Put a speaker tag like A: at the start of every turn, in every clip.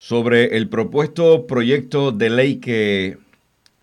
A: Sobre el propuesto proyecto de ley que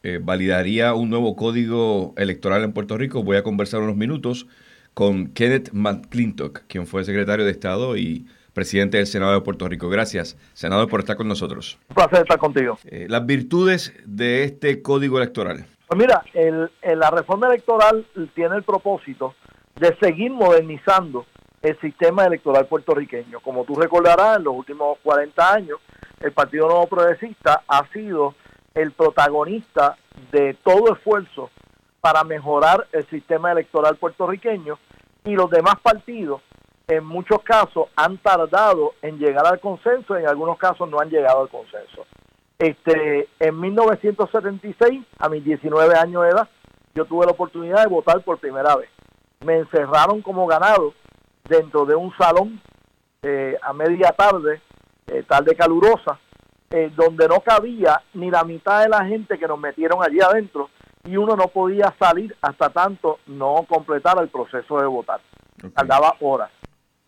A: eh, validaría un nuevo código electoral en Puerto Rico, voy a conversar unos minutos con Kenneth McClintock, quien fue secretario de Estado y presidente del Senado de Puerto Rico. Gracias, senador, por estar con nosotros.
B: Un placer estar contigo.
A: Eh, las virtudes de este código electoral.
B: Pues mira, el, la reforma electoral tiene el propósito de seguir modernizando el sistema electoral puertorriqueño. Como tú recordarás, en los últimos 40 años, el Partido Nuevo Progresista ha sido el protagonista de todo esfuerzo para mejorar el sistema electoral puertorriqueño y los demás partidos en muchos casos han tardado en llegar al consenso, en algunos casos no han llegado al consenso. Este, en 1976, a mis 19 años de edad, yo tuve la oportunidad de votar por primera vez. Me encerraron como ganado dentro de un salón eh, a media tarde, eh, tarde calurosa, eh, donde no cabía ni la mitad de la gente que nos metieron allí adentro y uno no podía salir hasta tanto no completara el proceso de votar. Tardaba horas.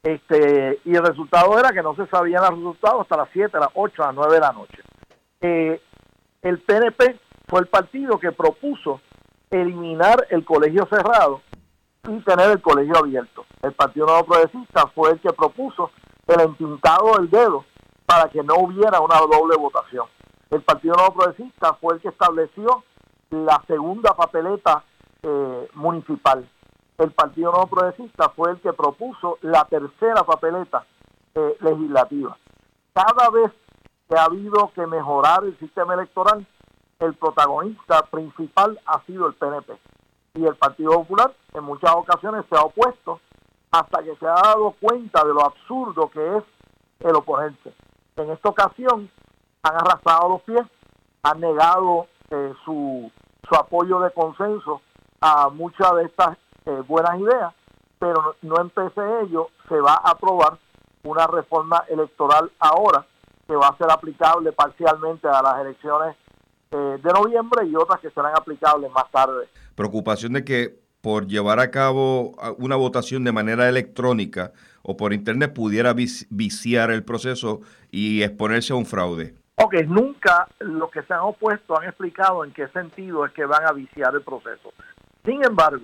B: Este, y el resultado era que no se sabían los resultados hasta las 7, las 8, las 9 de la noche. Eh, el PNP fue el partido que propuso eliminar el colegio cerrado y tener el colegio abierto. El Partido Nuevo Progresista fue el que propuso el entintado del dedo para que no hubiera una doble votación. El Partido Nuevo Progresista fue el que estableció la segunda papeleta eh, municipal el Partido Nuevo Progresista fue el que propuso la tercera papeleta eh, legislativa. Cada vez que ha habido que mejorar el sistema electoral, el protagonista principal ha sido el PNP. Y el Partido Popular en muchas ocasiones se ha opuesto hasta que se ha dado cuenta de lo absurdo que es el oponente. En esta ocasión han arrastrado los pies, han negado eh, su, su apoyo de consenso a muchas de estas eh, buenas ideas, pero no, empecé ello, se va a aprobar una reforma electoral ahora que va a ser aplicable parcialmente a las elecciones eh, de noviembre y otras que serán aplicables más tarde.
A: Preocupación de que por llevar a cabo una votación de manera electrónica o por internet pudiera viciar el proceso y exponerse a un fraude.
B: Ok, nunca los que se han opuesto han explicado en qué sentido es que van a viciar el proceso. Sin embargo,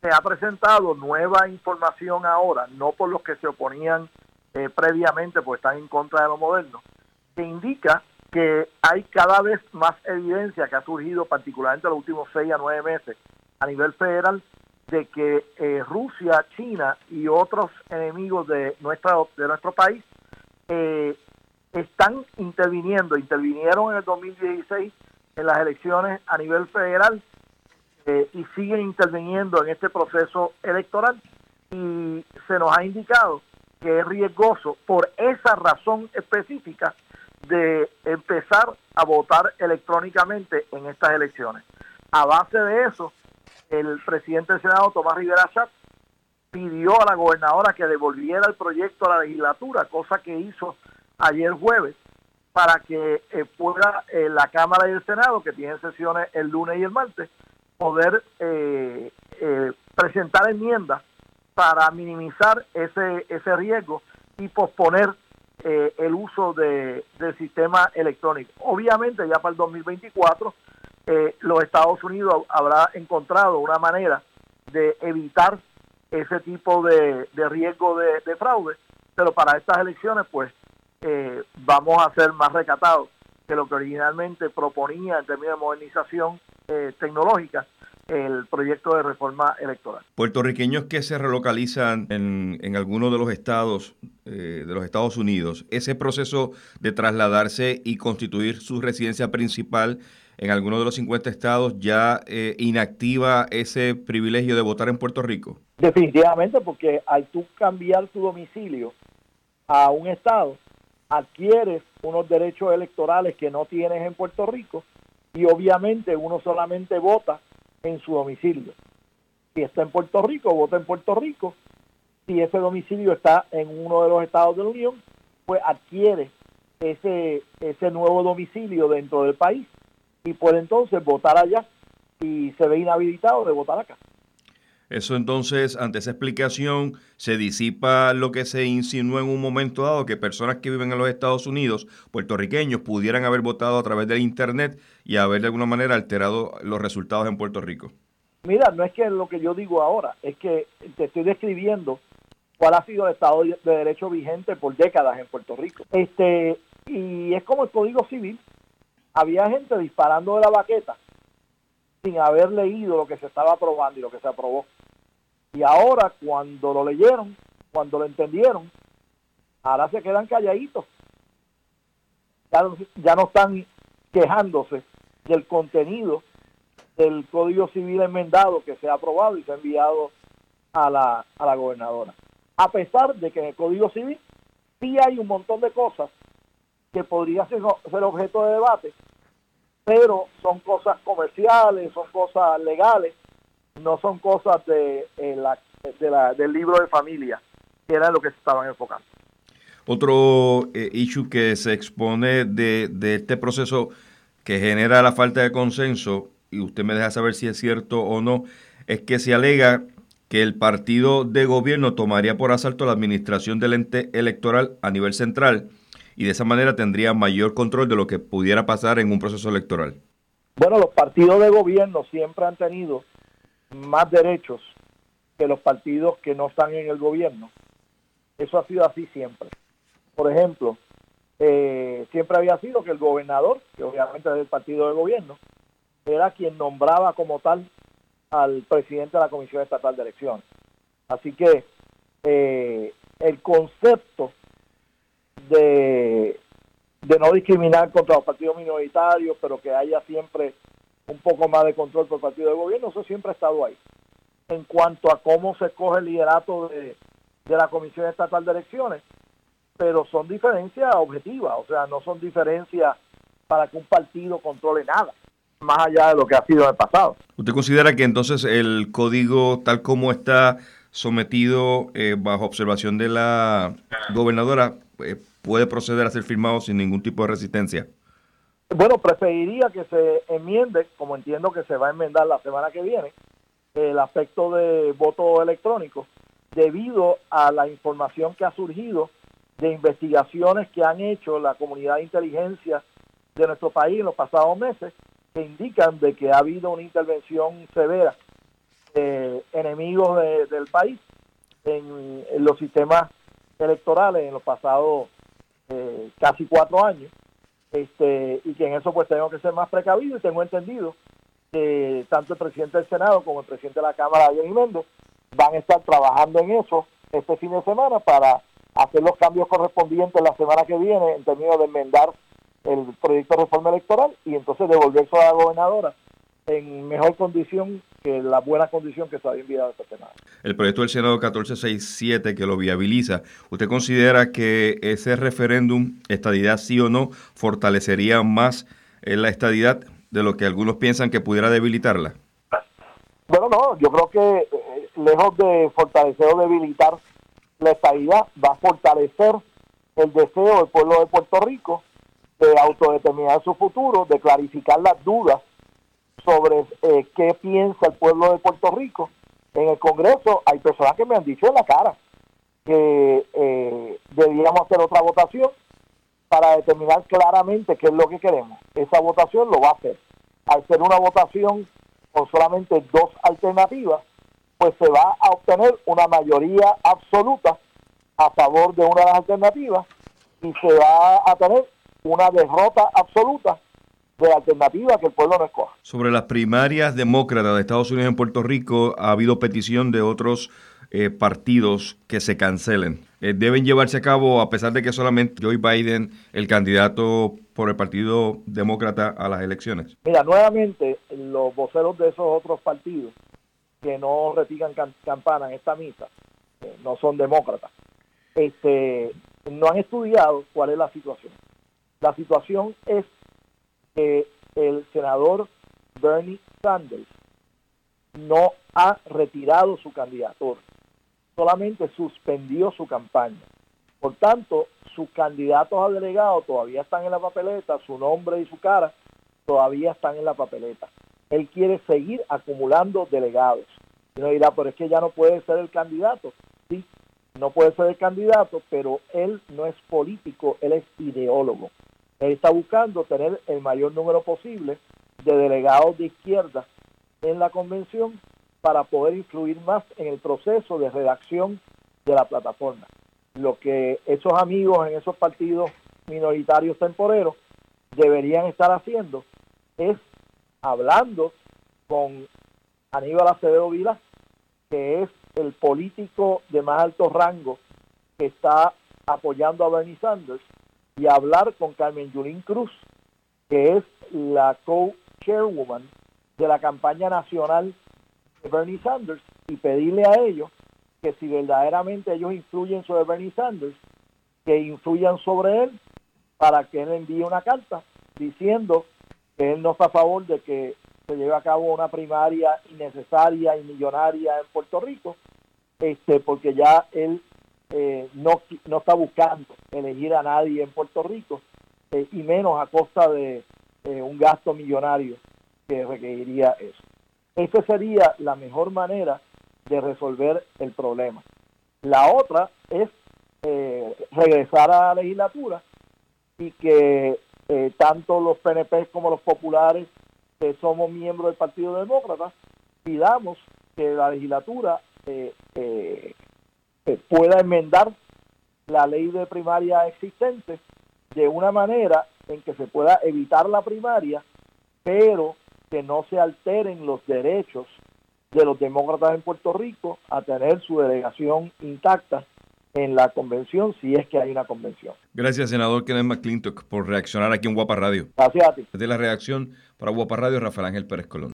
B: se ha presentado nueva información ahora, no por los que se oponían eh, previamente, porque están en contra de lo moderno, que indica que hay cada vez más evidencia que ha surgido, particularmente en los últimos seis a nueve meses, a nivel federal, de que eh, Rusia, China y otros enemigos de, nuestra, de nuestro país eh, están interviniendo, intervinieron en el 2016 en las elecciones a nivel federal eh, y siguen interviniendo en este proceso electoral y se nos ha indicado que es riesgoso por esa razón específica de empezar a votar electrónicamente en estas elecciones. A base de eso, el presidente del Senado, Tomás Rivera Chat, pidió a la gobernadora que devolviera el proyecto a la legislatura, cosa que hizo ayer jueves, para que eh, pueda eh, la Cámara y el Senado, que tienen sesiones el lunes y el martes, poder eh, eh, presentar enmiendas para minimizar ese, ese riesgo y posponer eh, el uso de, del sistema electrónico. Obviamente ya para el 2024 los Estados Unidos habrá encontrado una manera de evitar ese tipo de, riesgo de, de, fraude, pero para estas elecciones pues vamos a ser más recatados que lo que originalmente proponía en términos de modernización eh, tecnológica el proyecto de reforma electoral.
A: Puertorriqueños que se relocalizan en, en algunos de los estados eh, de los Estados Unidos, ese proceso de trasladarse y constituir su residencia principal en alguno de los 50 estados ya eh, inactiva ese privilegio de votar en Puerto Rico?
B: Definitivamente, porque al tú cambiar tu domicilio a un estado, adquieres unos derechos electorales que no tienes en Puerto Rico y obviamente uno solamente vota en su domicilio. Si está en Puerto Rico, vota en Puerto Rico. Si ese domicilio está en uno de los estados de la Unión, pues adquiere ese, ese nuevo domicilio dentro del país y puede entonces votar allá y se ve inhabilitado de votar acá.
A: Eso entonces, ante esa explicación, se disipa lo que se insinuó en un momento dado, que personas que viven en los Estados Unidos, puertorriqueños, pudieran haber votado a través del Internet y haber de alguna manera alterado los resultados en Puerto Rico.
B: Mira, no es que lo que yo digo ahora, es que te estoy describiendo cuál ha sido el Estado de Derecho vigente por décadas en Puerto Rico. Este Y es como el Código Civil. Había gente disparando de la baqueta sin haber leído lo que se estaba aprobando y lo que se aprobó. Y ahora cuando lo leyeron, cuando lo entendieron, ahora se quedan calladitos. Ya, no están quejándose del contenido del Código Civil enmendado que se ha aprobado y se ha enviado a la, a la gobernadora. A pesar de que en el Código Civil sí hay un montón de cosas que podría ser, objeto de debate, pero son cosas comerciales, son cosas legales, no son cosas de, eh, de la, del libro de familia, que era lo que se estaban enfocando.
A: Otro eh, issue que se expone de, de este proceso que genera la falta de consenso, y usted me deja saber si es cierto o no, es que se alega que el partido de gobierno tomaría por asalto la administración del ente electoral a nivel central y de esa manera tendría mayor control de lo que pudiera pasar en un proceso electoral.
B: Bueno, los partidos de gobierno siempre han tenido más derechos que los partidos que no están en el gobierno. Eso ha sido así siempre. Por ejemplo, eh, siempre había sido que el gobernador, que obviamente es del partido de gobierno, era quien nombraba como tal al presidente de la Comisión Estatal de Elecciones. Así que eh, el concepto de, no discriminar contra los partidos minoritarios, pero que haya siempre un poco más de control por partido de gobierno, eso siempre ha estado ahí. En cuanto a cómo se coge el liderato de, de la Comisión Estatal de Elecciones, pero son diferencias objetivas, o sea, no son diferencias para que un partido controle nada, más allá de lo que ha sido en el pasado.
A: ¿Usted considera que entonces el código tal como está sometido eh, bajo observación de la gobernadora eh, puede proceder a ser firmado sin ningún tipo de resistencia?
B: Bueno, preferiría que se enmiende, como entiendo que se va a enmendar la semana que viene, el aspecto de voto electrónico, debido a la información que ha surgido de investigaciones que han hecho la comunidad de inteligencia de nuestro país en los pasados meses, que indican de que ha habido una intervención severa de enemigos del país en, en los sistemas electorales en los pasados eh, casi cuatro años, este, y que en eso pues tengo que ser más precavido y tengo entendido que tanto el presidente del Senado como el presidente de la Cámara, Johnny Méndez, van a estar trabajando en eso este fin de semana para hacer los cambios correspondientes la semana que viene en términos de enmendar el proyecto de reforma electoral y entonces devolverse a la gobernadora en mejor condición que la buena condición que se había enviado este Senado.
A: El proyecto del Senado 1467 que lo viabiliza, ¿usted considera que ese referéndum, estadidad sí o no, fortalecería más la estadidad de lo que algunos piensan que pudiera debilitarla?
B: Bueno, no, yo creo que eh, lejos de fortalecer o debilitar la estadidad, va a fortalecer el deseo del pueblo de Puerto Rico de autodeterminar su futuro, de clarificar las dudas sobre eh, qué piensa el pueblo de Puerto Rico. En el Congreso hay personas que me han dicho en la cara que eh, debíamos hacer otra votación para determinar claramente qué es lo que queremos. Esa votación lo va a hacer. Al ser una votación con solamente dos alternativas, pues se va a obtener una mayoría absoluta a favor de una de las alternativas y se va a tener una derrota absoluta de alternativa que el pueblo no escoja.
A: Sobre las primarias demócratas de Estados Unidos en Puerto Rico, ha habido petición de otros eh, partidos que se cancelen. Eh, ¿Deben llevarse a cabo a pesar de que solamente Joe Biden, el candidato por el Partido Demócrata a las elecciones?
B: Mira, nuevamente, los voceros de esos otros partidos que no retiran campana en esta misa eh, no son demócratas. Este, no han estudiado cuál es la situación. La situación es el senador Bernie Sanders no ha retirado su candidatura, solamente suspendió su campaña. Por tanto, sus candidatos a delegado todavía están en la papeleta, su nombre y su cara todavía están en la papeleta. Él quiere seguir acumulando delegados. Y uno dirá, pero es que ya no puede ser el candidato. Sí, no puede ser el candidato, pero él no es político, él es ideólogo. Él está buscando tener el mayor número posible de delegados de izquierda en la convención para poder influir más en el proceso de redacción de la plataforma. Lo que esos amigos en esos partidos minoritarios temporeros deberían estar haciendo es hablando con Aníbal Acevedo Vila, que es el político de más alto rango que está apoyando a Bernie Sanders, y hablar con Carmen Yulín Cruz, que es la co-chairwoman de la campaña nacional de Bernie Sanders, y pedirle a ellos que si verdaderamente ellos influyen sobre Bernie Sanders, que influyan sobre él para que él envíe una carta diciendo que él no está a favor de que se lleve a cabo una primaria innecesaria y millonaria en Puerto Rico, este, porque ya él eh, no, no está buscando elegir a nadie en Puerto Rico, eh, y menos a costa de eh, un gasto millonario que requeriría eso. Esa sería la mejor manera de resolver el problema. La otra es regresar a la legislatura y que tanto los PNP como los populares que somos miembros del Partido Demócrata, pidamos que la legislatura eh, pueda enmendar la ley de primaria existente de una manera en que se pueda evitar la primaria, pero que no se alteren los derechos de los demócratas en Puerto Rico a tener su delegación intacta en la convención, si es que hay una convención.
A: Gracias, senador Kenneth McClintock, por reaccionar aquí en Guapa Radio.
B: Gracias a ti.
A: Desde la reacción para Guapa Radio, Rafael Ángel Pérez Colón.